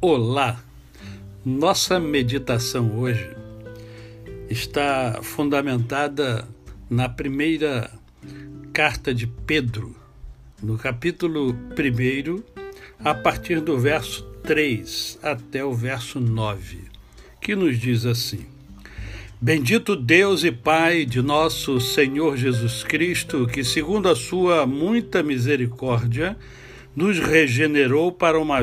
Olá! Nossa meditação hoje está fundamentada na primeira carta de Pedro, no capítulo 1, a partir do verso 3 até o verso 9, que nos diz assim: Bendito Deus e Pai de nosso Senhor Jesus Cristo, que, segundo a sua muita misericórdia, nos regenerou para uma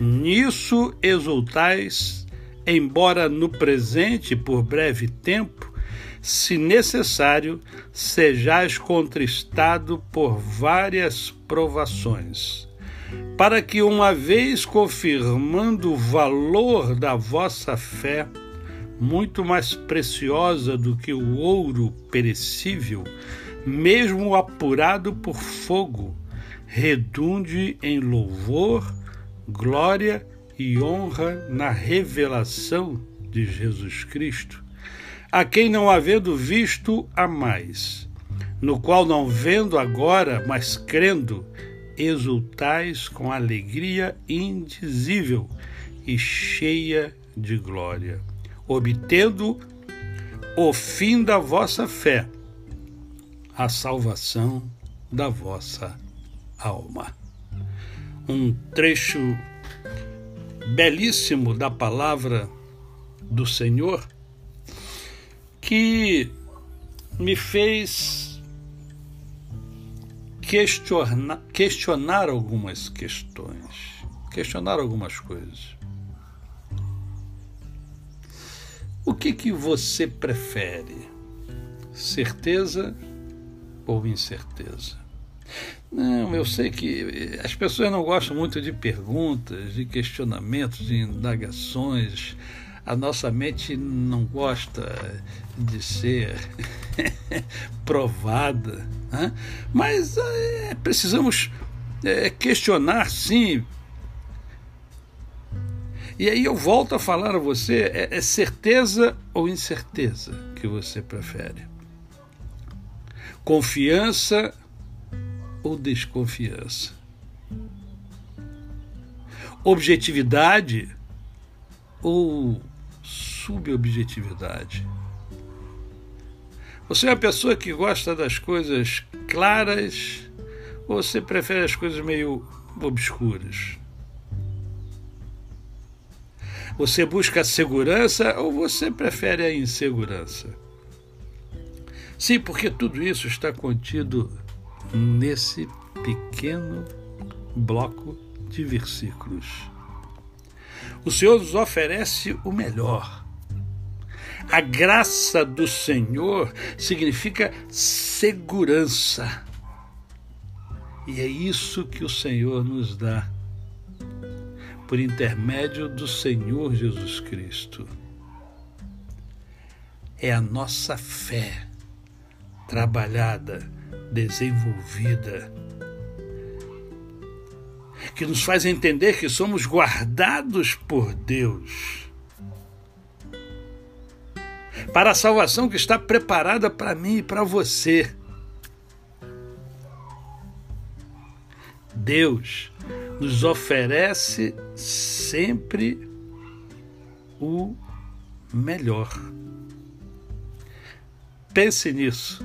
Nisso exultais, embora no presente, por breve tempo, se necessário, sejais contristado por várias provações, para que, uma vez confirmando o valor da vossa fé, muito mais preciosa do que o ouro perecível, mesmo apurado por fogo, redunde em louvor, glória e honra na revelação de Jesus Cristo, a quem não havendo visto a mais, no qual não vendo agora, mas crendo, exultais com alegria indizível e cheia de glória, obtendo o fim da vossa fé a salvação da vossa alma. Um trecho belíssimo da palavra do Senhor que me fez questionar, questionar algumas questões, questionar algumas coisas. O que que você prefere? Certeza ou incerteza. Não, eu sei que as pessoas não gostam muito de perguntas, de questionamentos, de indagações. A nossa mente não gosta de ser provada. Né? Mas é, precisamos é, questionar, sim. E aí eu volto a falar a você: é, é certeza ou incerteza que você prefere? Confiança ou desconfiança? Objetividade ou subobjetividade? Você é uma pessoa que gosta das coisas claras ou você prefere as coisas meio obscuras? Você busca a segurança ou você prefere a insegurança? Sim, porque tudo isso está contido nesse pequeno bloco de versículos. O Senhor nos oferece o melhor. A graça do Senhor significa segurança. E é isso que o Senhor nos dá, por intermédio do Senhor Jesus Cristo. É a nossa fé trabalhada, desenvolvida, que nos faz entender que somos guardados por Deus para a salvação que está preparada para mim e para você. Deus nos oferece sempre o melhor. Pense nisso.